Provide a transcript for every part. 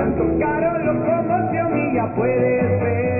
tanto caro locomoción y ya puedes ver.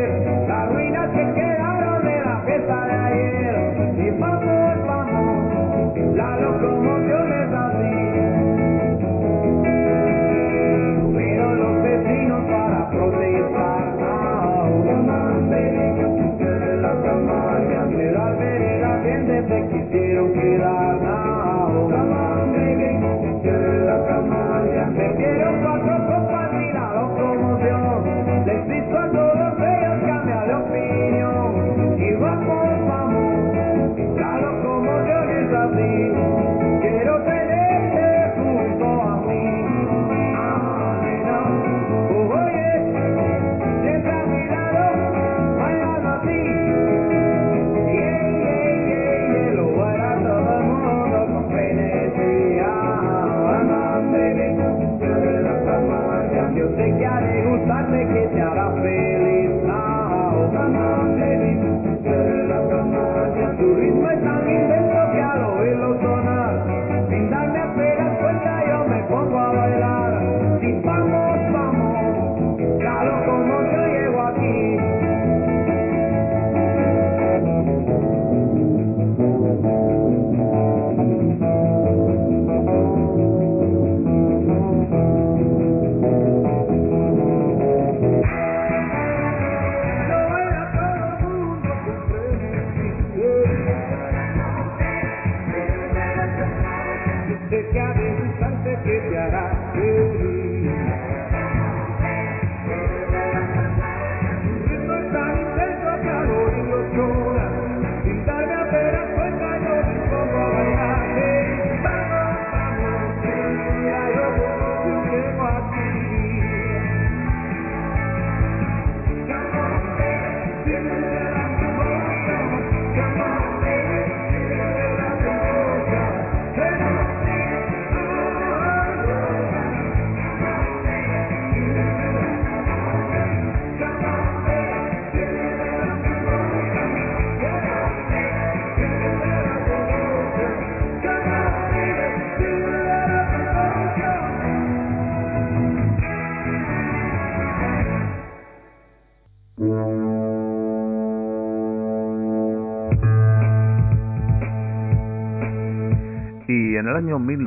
El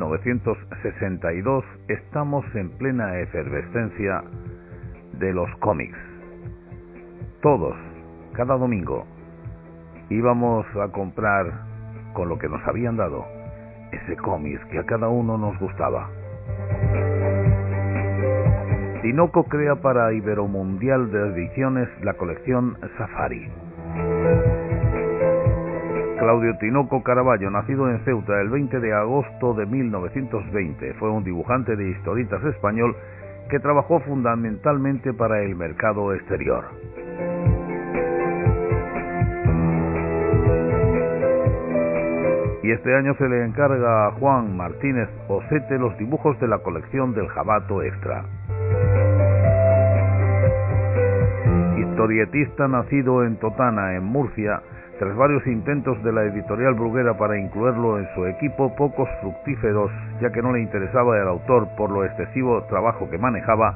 1962 estamos en plena efervescencia de los cómics. Todos, cada domingo, íbamos a comprar con lo que nos habían dado ese cómic que a cada uno nos gustaba. Tinoco crea para Iberomundial de Ediciones la colección Safari. Claudio Tinoco Caraballo, nacido en Ceuta el 20 de agosto de 1920, fue un dibujante de historietas español que trabajó fundamentalmente para el mercado exterior. Y este año se le encarga a Juan Martínez Osete los dibujos de la colección del Jabato Extra. Historietista nacido en Totana, en Murcia, tras varios intentos de la editorial Bruguera para incluirlo en su equipo, pocos fructíferos, ya que no le interesaba el autor por lo excesivo trabajo que manejaba,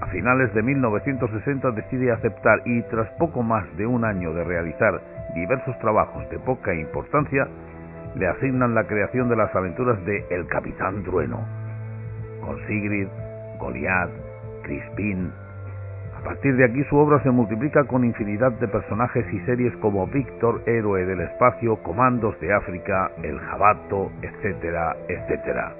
a finales de 1960 decide aceptar y tras poco más de un año de realizar diversos trabajos de poca importancia, le asignan la creación de las aventuras de El Capitán Trueno, con Sigrid, Goliath, Crispín, partir de aquí su obra se multiplica con infinidad de personajes y series como Víctor, Héroe del Espacio, Comandos de África, El Jabato, etcétera, etcétera.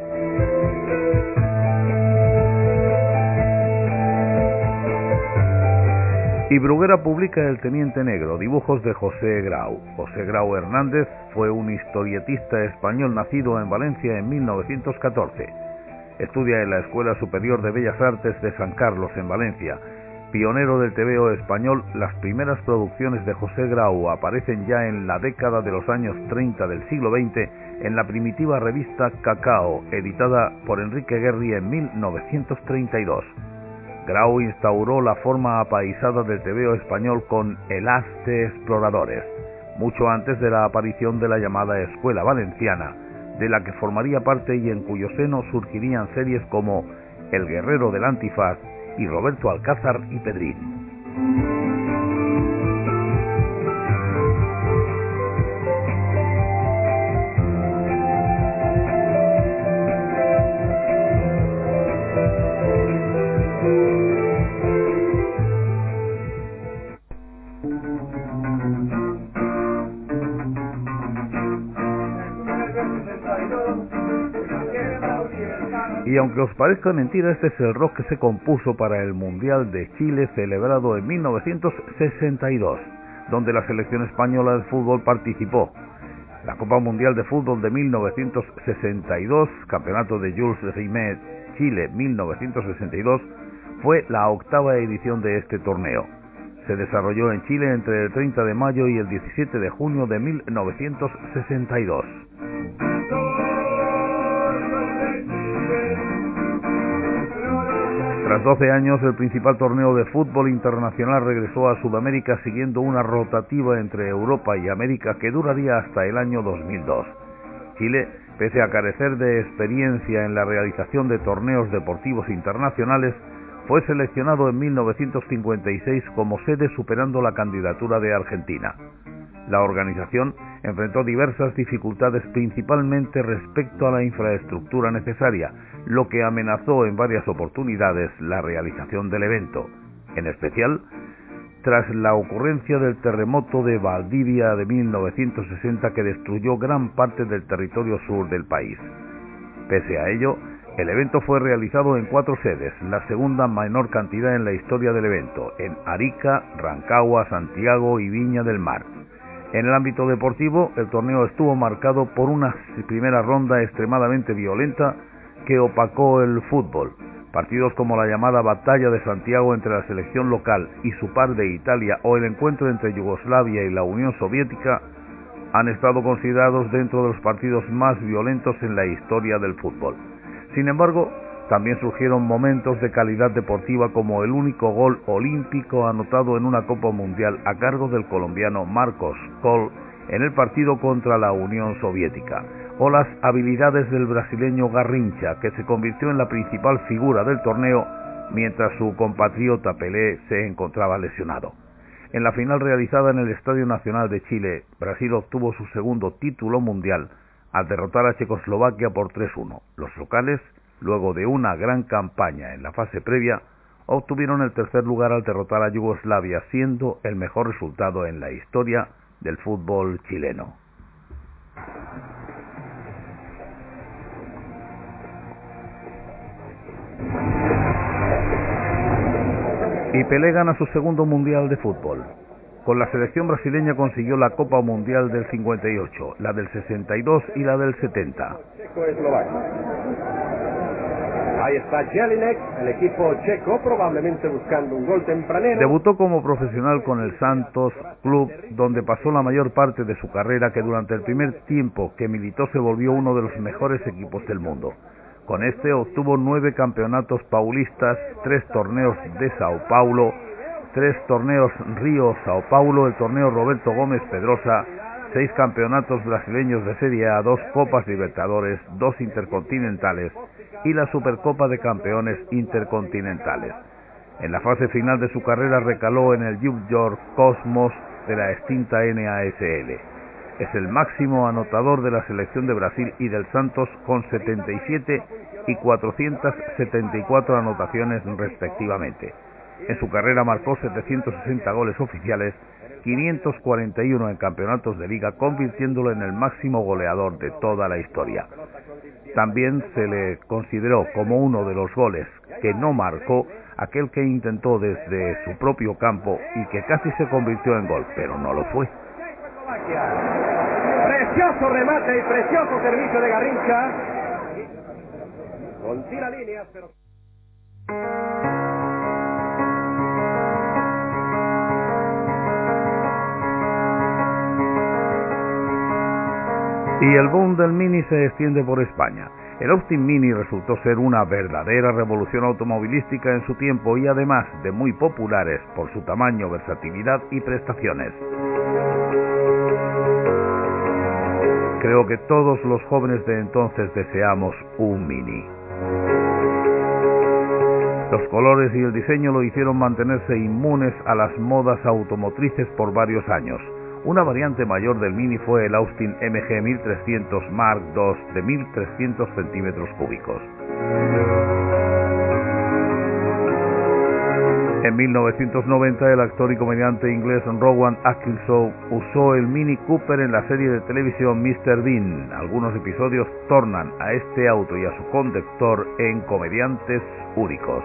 Y Bruguera publica El Teniente Negro, dibujos de José Grau. José Grau Hernández fue un historietista español nacido en Valencia en 1914. Estudia en la Escuela Superior de Bellas Artes de San Carlos en Valencia. Pionero del TVO español, las primeras producciones de José Grau aparecen ya en la década de los años 30 del siglo XX en la primitiva revista Cacao, editada por Enrique Guerri en 1932. Grau instauró la forma apaisada del tebeo español con El As de Exploradores, mucho antes de la aparición de la llamada Escuela Valenciana, de la que formaría parte y en cuyo seno surgirían series como El Guerrero del Antifaz y Roberto Alcázar y Pedrín. Aunque os parezca mentira, este es el rock que se compuso para el Mundial de Chile celebrado en 1962, donde la selección española de fútbol participó. La Copa Mundial de Fútbol de 1962, Campeonato de Jules Rimet Chile 1962, fue la octava edición de este torneo. Se desarrolló en Chile entre el 30 de mayo y el 17 de junio de 1962. Tras 12 años, el principal torneo de fútbol internacional regresó a Sudamérica siguiendo una rotativa entre Europa y América que duraría hasta el año 2002. Chile, pese a carecer de experiencia en la realización de torneos deportivos internacionales, fue seleccionado en 1956 como sede superando la candidatura de Argentina. La organización enfrentó diversas dificultades principalmente respecto a la infraestructura necesaria, lo que amenazó en varias oportunidades la realización del evento, en especial tras la ocurrencia del terremoto de Valdivia de 1960 que destruyó gran parte del territorio sur del país. Pese a ello, el evento fue realizado en cuatro sedes, la segunda menor cantidad en la historia del evento, en Arica, Rancagua, Santiago y Viña del Mar. En el ámbito deportivo, el torneo estuvo marcado por una primera ronda extremadamente violenta que opacó el fútbol. Partidos como la llamada Batalla de Santiago entre la selección local y su par de Italia o el encuentro entre Yugoslavia y la Unión Soviética han estado considerados dentro de los partidos más violentos en la historia del fútbol. Sin embargo, también surgieron momentos de calidad deportiva como el único gol olímpico anotado en una Copa Mundial a cargo del colombiano Marcos Col en el partido contra la Unión Soviética, o las habilidades del brasileño Garrincha, que se convirtió en la principal figura del torneo mientras su compatriota Pelé se encontraba lesionado. En la final realizada en el Estadio Nacional de Chile, Brasil obtuvo su segundo título mundial al derrotar a Checoslovaquia por 3-1. Los locales luego de una gran campaña en la fase previa, obtuvieron el tercer lugar al derrotar a Yugoslavia, siendo el mejor resultado en la historia del fútbol chileno. Y Pelé gana su segundo mundial de fútbol. Con la selección brasileña consiguió la Copa Mundial del 58, la del 62 y la del 70. Ahí está Jelinek, el equipo checo, probablemente buscando un gol tempranero. Debutó como profesional con el Santos Club, donde pasó la mayor parte de su carrera, que durante el primer tiempo que militó se volvió uno de los mejores equipos del mundo. Con este obtuvo nueve campeonatos paulistas, tres torneos de Sao Paulo, tres torneos Río Sao Paulo, el torneo Roberto Gómez Pedrosa, seis campeonatos brasileños de Serie A, dos Copas Libertadores, dos Intercontinentales y la Supercopa de Campeones Intercontinentales. En la fase final de su carrera recaló en el New York Cosmos de la extinta NASL. Es el máximo anotador de la selección de Brasil y del Santos con 77 y 474 anotaciones respectivamente. En su carrera marcó 760 goles oficiales, 541 en campeonatos de liga, convirtiéndolo en el máximo goleador de toda la historia. También se le consideró como uno de los goles que no marcó aquel que intentó desde su propio campo y que casi se convirtió en gol, pero no lo fue. Precioso remate y precioso servicio de Garrincha. Con tira. Y el boom del Mini se extiende por España. El Austin Mini resultó ser una verdadera revolución automovilística en su tiempo y además de muy populares por su tamaño, versatilidad y prestaciones. Creo que todos los jóvenes de entonces deseamos un Mini. Los colores y el diseño lo hicieron mantenerse inmunes a las modas automotrices por varios años. Una variante mayor del Mini fue el Austin MG 1300 Mark II de 1300 centímetros cúbicos. En 1990 el actor y comediante inglés Rowan Atkinson usó el Mini Cooper en la serie de televisión Mr. Bean. Algunos episodios tornan a este auto y a su conductor en comediantes únicos.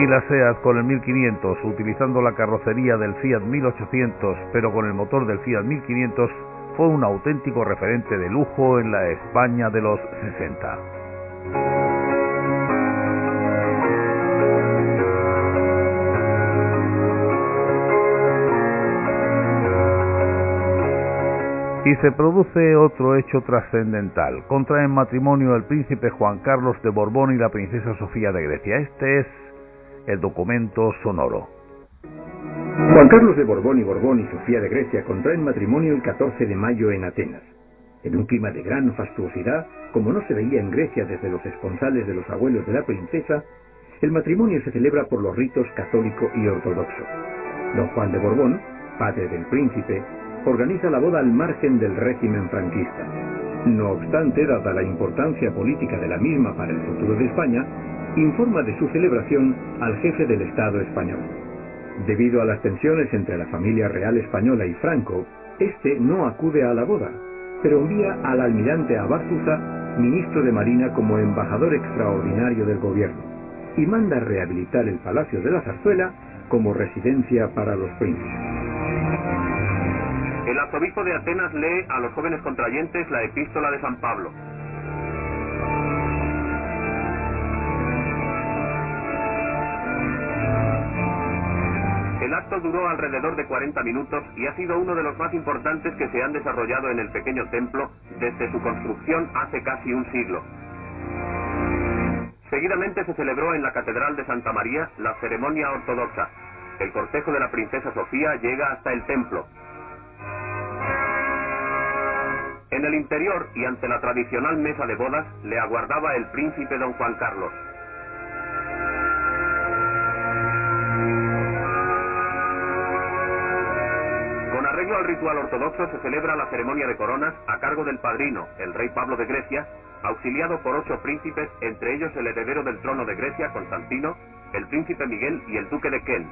Y la SEAT con el 1500 utilizando la carrocería del Fiat 1800 pero con el motor del Fiat 1500 fue un auténtico referente de lujo en la España de los 60. Y se produce otro hecho trascendental. Contraen matrimonio el príncipe Juan Carlos de Borbón y la princesa Sofía de Grecia. Este es el documento sonoro. Juan Carlos de Borbón y Borbón y Sofía de Grecia contraen matrimonio el 14 de mayo en Atenas. En un clima de gran fastuosidad, como no se veía en Grecia desde los esponsales de los abuelos de la princesa, el matrimonio se celebra por los ritos católico y ortodoxo. Don Juan de Borbón, padre del príncipe, organiza la boda al margen del régimen franquista. No obstante, dada la importancia política de la misma para el futuro de España, informa de su celebración al jefe del Estado español. Debido a las tensiones entre la familia real española y Franco, este no acude a la boda, pero envía al almirante Abarzuza, ministro de Marina, como embajador extraordinario del gobierno, y manda rehabilitar el Palacio de la Zarzuela como residencia para los príncipes. El arzobispo de Atenas lee a los jóvenes contrayentes la epístola de San Pablo. Acto duró alrededor de 40 minutos y ha sido uno de los más importantes que se han desarrollado en el pequeño templo desde su construcción hace casi un siglo. Seguidamente se celebró en la Catedral de Santa María la ceremonia ortodoxa. El cortejo de la princesa Sofía llega hasta el templo. En el interior y ante la tradicional mesa de bodas le aguardaba el príncipe don Juan Carlos. Ritual ortodoxo se celebra la ceremonia de coronas a cargo del padrino, el rey Pablo de Grecia, auxiliado por ocho príncipes, entre ellos el heredero del trono de Grecia, Constantino, el príncipe Miguel y el duque de Ken.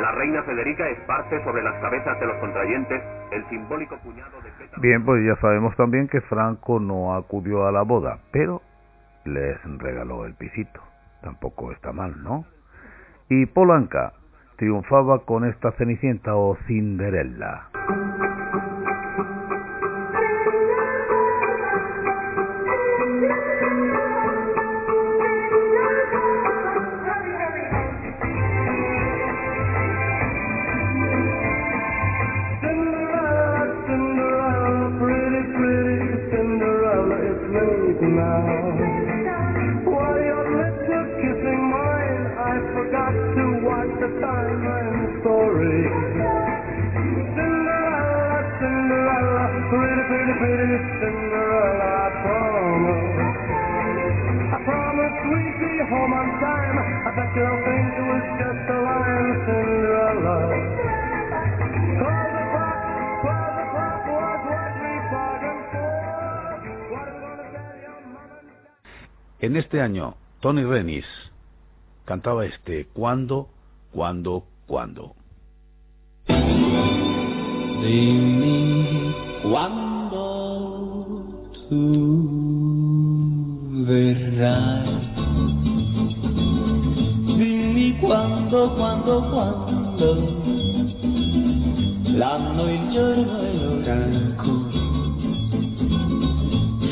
La reina Federica esparce sobre las cabezas de los contrayentes el simbólico puñado de Bien, pues ya sabemos también que Franco no acudió a la boda, pero les regaló el pisito. Tampoco está mal, ¿no? Y Polanca, triunfaba con esta Cenicienta o Cinderella. En este año, Tony Renis cantaba este cuando, cuando, cuando. Dimmi quando tu verrai. Dimmi quando, quando, quando. L'anno, il giorno e l'ora ancora.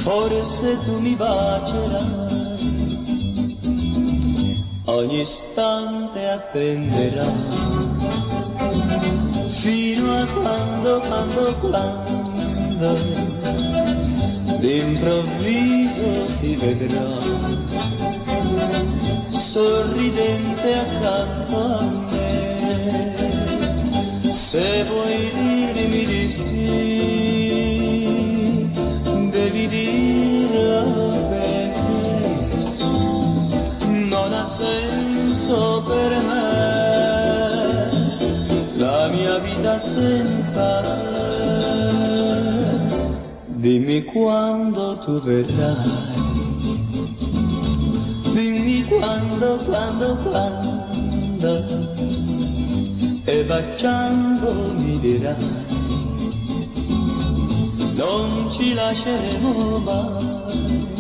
Forse tu mi bacerai. Ogni istante attenderai fino a quando, quando, quando d'improvviso ti vedrò sorridente a me. Quando tu verrai. Dimmi quando, quando, quando. E baciando mi dirai. Non ci lasceremo mai.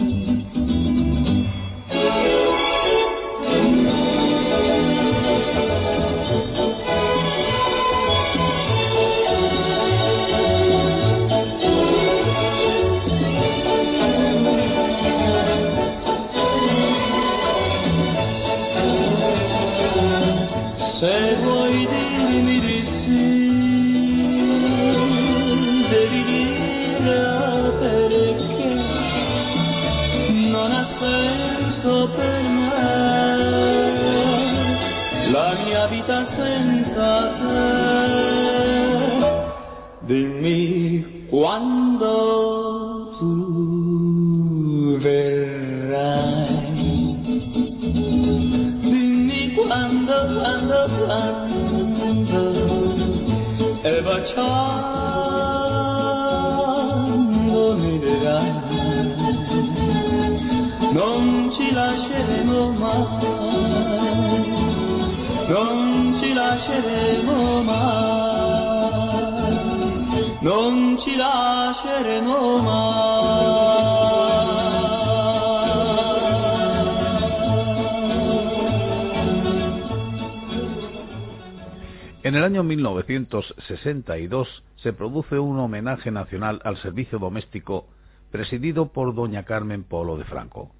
En el año 1962 se produce un homenaje nacional al servicio doméstico presidido por doña Carmen Polo de Franco.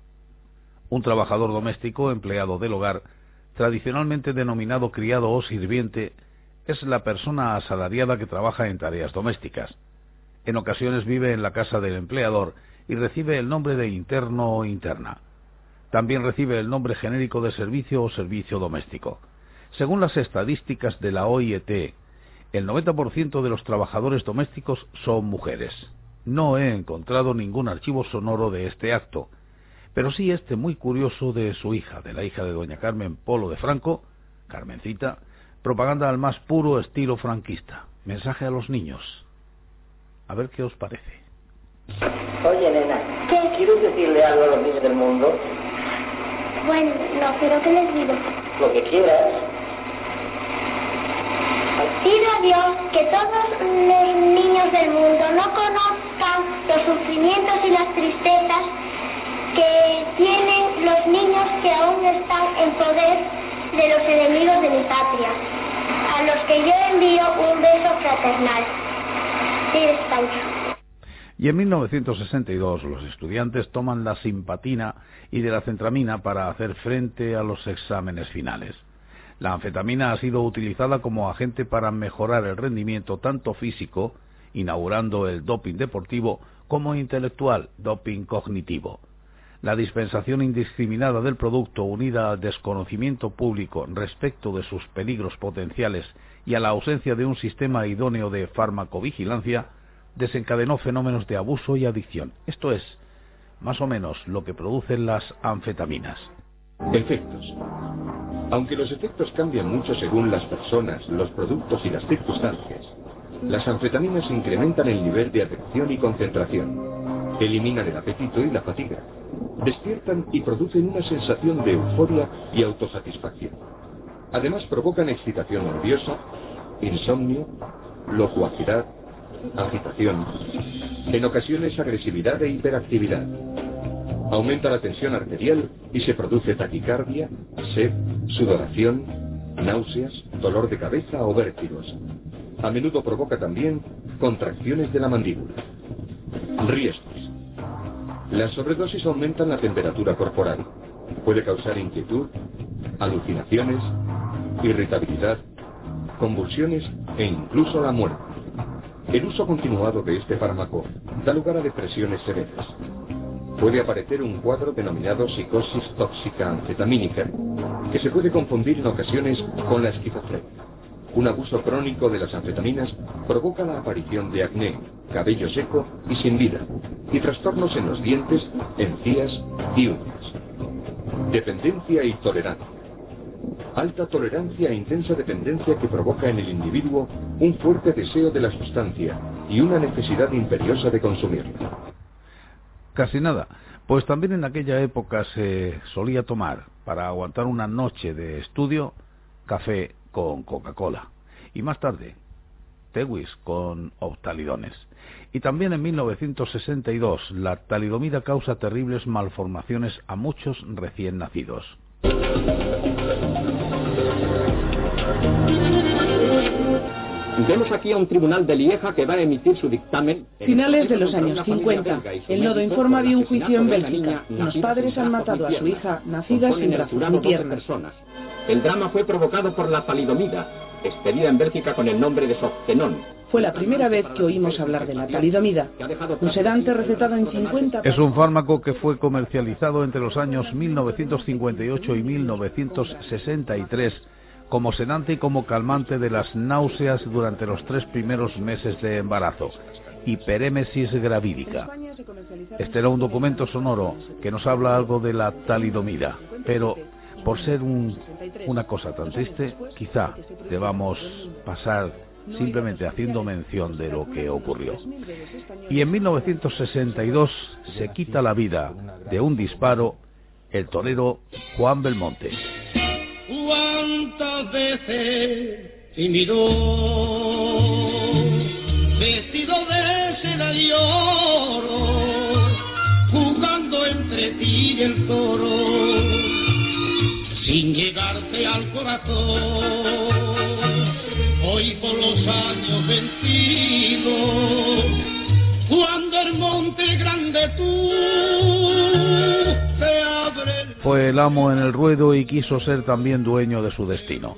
Un trabajador doméstico empleado del hogar, tradicionalmente denominado criado o sirviente, es la persona asalariada que trabaja en tareas domésticas. En ocasiones vive en la casa del empleador y recibe el nombre de interno o interna. También recibe el nombre genérico de servicio o servicio doméstico. Según las estadísticas de la OIT, el 90% de los trabajadores domésticos son mujeres. No he encontrado ningún archivo sonoro de este acto, pero sí este muy curioso de su hija, de la hija de doña Carmen Polo de Franco, Carmencita, propaganda al más puro estilo franquista. Mensaje a los niños. A ver qué os parece. Oye, nena, ¿qué? ¿quieres decirle algo a los niños del mundo? Bueno, no, pero ¿qué les digo? Lo que quieras. Pido a Dios que todos los niños del mundo no conozcan los sufrimientos y las tristezas que tienen los niños que aún están en poder de los enemigos de mi patria, a los que yo envío un beso fraternal. Sí, España. Y en 1962 los estudiantes toman la simpatina y de la centramina para hacer frente a los exámenes finales. La anfetamina ha sido utilizada como agente para mejorar el rendimiento tanto físico, inaugurando el doping deportivo, como intelectual, doping cognitivo. La dispensación indiscriminada del producto unida al desconocimiento público respecto de sus peligros potenciales y a la ausencia de un sistema idóneo de farmacovigilancia desencadenó fenómenos de abuso y adicción. Esto es, más o menos, lo que producen las anfetaminas. Efectos. Aunque los efectos cambian mucho según las personas, los productos y las circunstancias, las anfetaminas incrementan el nivel de atención y concentración. eliminan el apetito y la fatiga, despiertan y producen una sensación de euforia y autosatisfacción. Además provocan excitación nerviosa, insomnio, locuacidad, agitación, en ocasiones agresividad e hiperactividad. Aumenta la tensión arterial y se produce taquicardia, sed, sudoración, náuseas, dolor de cabeza o vértigos. A menudo provoca también contracciones de la mandíbula. Riesgos. Las sobredosis aumentan la temperatura corporal. Puede causar inquietud, alucinaciones, irritabilidad, convulsiones e incluso la muerte. El uso continuado de este fármaco da lugar a depresiones severas. Puede aparecer un cuadro denominado psicosis tóxica anfetamínica, que se puede confundir en ocasiones con la esquizofrenia. Un abuso crónico de las anfetaminas provoca la aparición de acné, cabello seco y sin vida, y trastornos en los dientes, encías y uñas. Dependencia y tolerancia. Alta tolerancia e intensa dependencia que provoca en el individuo un fuerte deseo de la sustancia y una necesidad imperiosa de consumirla. Casi nada. Pues también en aquella época se solía tomar, para aguantar una noche de estudio, café con Coca-Cola. Y más tarde, Tewis con optalidones. Y también en 1962, la talidomida causa terribles malformaciones a muchos recién nacidos. Vemos aquí a un tribunal de Lieja que va a emitir su dictamen. Finales de los años 50. El nodo informa de un juicio en Bélgica. Los padres han matado a su hija, nacida sin brazos ni piernas. El drama fue provocado por la talidomida, expedida en Bélgica con el nombre de Softenón. Fue la primera vez que oímos hablar de la talidomida, un sedante recetado en 50... Es un fármaco que fue comercializado entre los años 1958 y 1963 como sedante y como calmante de las náuseas durante los tres primeros meses de embarazo, hiperémesis gravídica. Este era un documento sonoro que nos habla algo de la talidomida, pero por ser una cosa tan triste, quizá debamos pasar simplemente haciendo mención de lo que ocurrió. Y en 1962 se quita la vida de un disparo el torero Juan Belmonte veces y miró vestido de seda y oro jugando entre ti y el toro sin llegarte al corazón. Hoy por los años amo en el ruedo y quiso ser también dueño de su destino.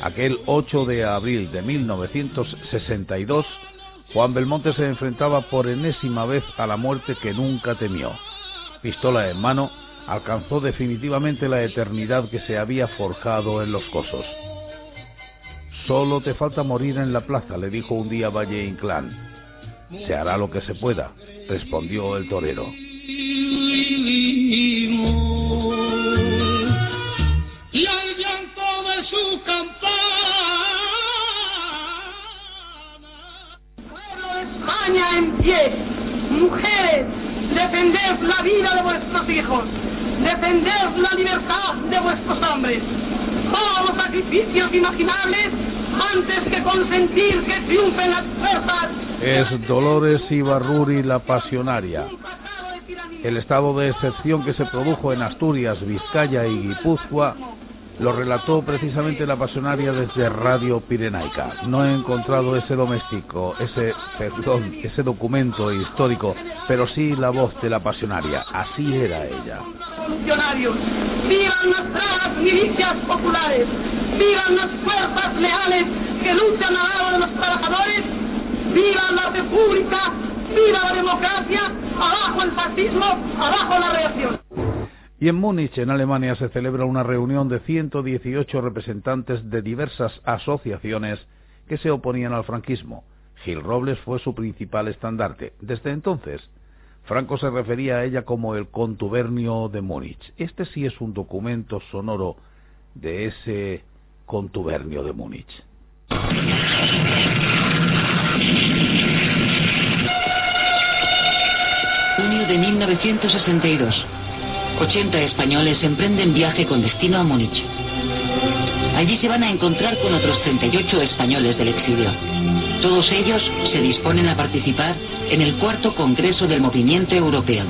Aquel 8 de abril de 1962, Juan Belmonte se enfrentaba por enésima vez a la muerte que nunca temió. Pistola en mano, alcanzó definitivamente la eternidad que se había forjado en los cosos. Solo te falta morir en la plaza, le dijo un día Valle Inclán. Se hará lo que se pueda, respondió el torero. Vuestros hijos, defended la libertad de vuestros hombres. Todos los sacrificios imaginables antes que consentir que triunfen las fuerzas. Es Dolores Ibarruri la pasionaria. El estado de excepción que se produjo en Asturias, Vizcaya y Guipúzcoa lo relató precisamente la pasionaria desde Radio Pirenaica. No he encontrado ese doméstico, ese, perdón, ese documento histórico, pero sí la voz de la pasionaria. Así era ella. Vivan la república, viva la democracia, abajo el fascismo, abajo la. Y en Múnich, en Alemania, se celebra una reunión de 118 representantes de diversas asociaciones que se oponían al franquismo. Gil Robles fue su principal estandarte. Desde entonces, Franco se refería a ella como el contubernio de Múnich. Este sí es un documento sonoro de ese contubernio de Múnich. de 1962. 80 españoles emprenden viaje con destino a Múnich. Allí se van a encontrar con otros 38 españoles del exilio. Todos ellos se disponen a participar en el cuarto Congreso del Movimiento Europeo.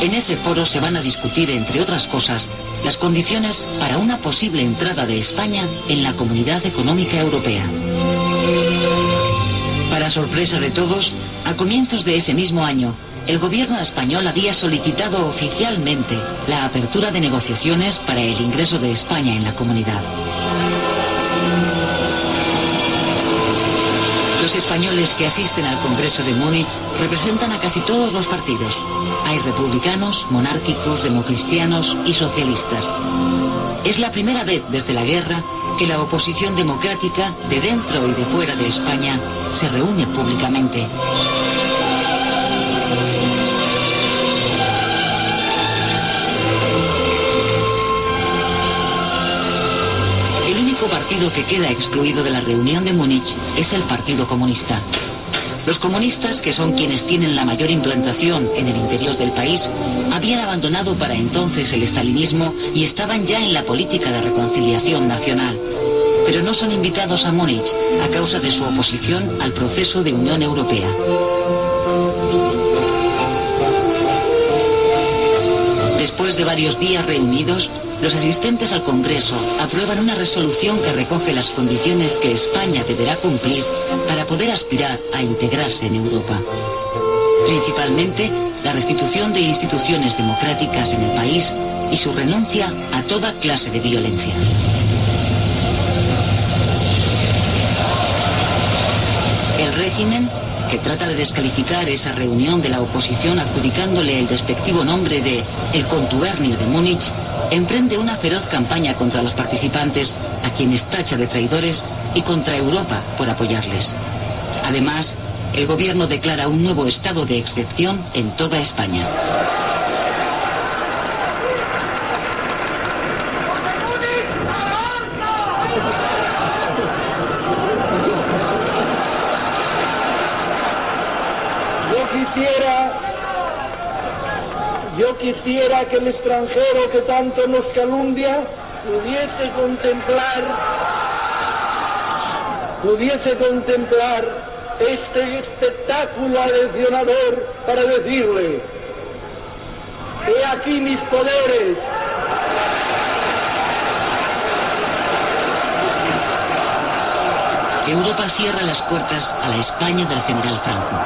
En ese foro se van a discutir, entre otras cosas, las condiciones para una posible entrada de España en la Comunidad Económica Europea. Para sorpresa de todos, a comienzos de ese mismo año, el gobierno español había solicitado oficialmente la apertura de negociaciones para el ingreso de España en la comunidad. Los españoles que asisten al Congreso de Múnich representan a casi todos los partidos. Hay republicanos, monárquicos, democristianos y socialistas. Es la primera vez desde la guerra que la oposición democrática de dentro y de fuera de España se reúne públicamente. Partido que queda excluido de la reunión de Múnich es el Partido Comunista. Los comunistas, que son quienes tienen la mayor implantación en el interior del país, habían abandonado para entonces el estalinismo y estaban ya en la política de reconciliación nacional. Pero no son invitados a Múnich a causa de su oposición al proceso de Unión Europea. Después de varios días reunidos, los asistentes al Congreso aprueban una resolución que recoge las condiciones que España deberá cumplir para poder aspirar a integrarse en Europa. Principalmente, la restitución de instituciones democráticas en el país y su renuncia a toda clase de violencia. El régimen, que trata de descalificar esa reunión de la oposición adjudicándole el despectivo nombre de el contubernio de Múnich, emprende una feroz campaña contra los participantes, a quienes tacha de traidores, y contra Europa por apoyarles. Además, el gobierno declara un nuevo estado de excepción en toda España. Yo quisiera que el extranjero que tanto nos calumnia pudiese contemplar, pudiese contemplar este espectáculo aleccionador para decirle, he aquí mis poderes, Europa cierra las puertas a la España del general Franco.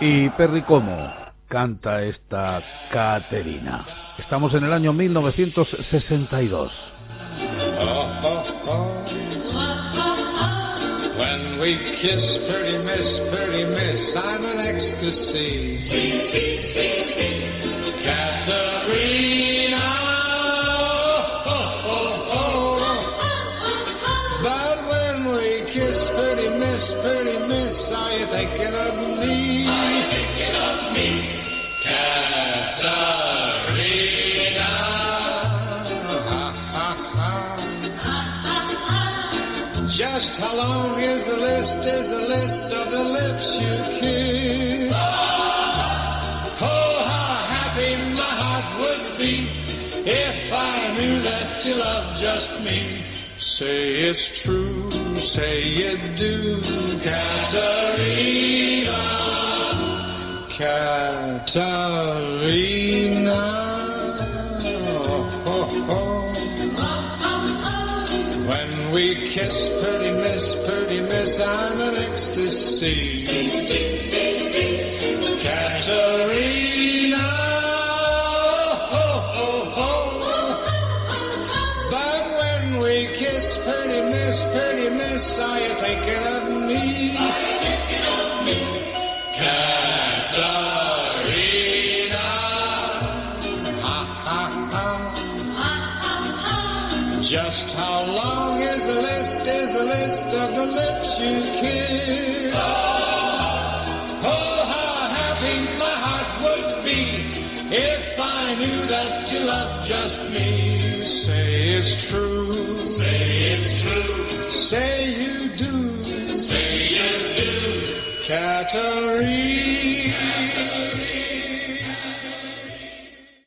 Y Perry Como canta esta Caterina. Estamos en el año 1962. When we kiss, pretty miss, pretty miss, I'm an ecstasy. We kiss, pretty miss, pretty miss, I'm an ecstasy.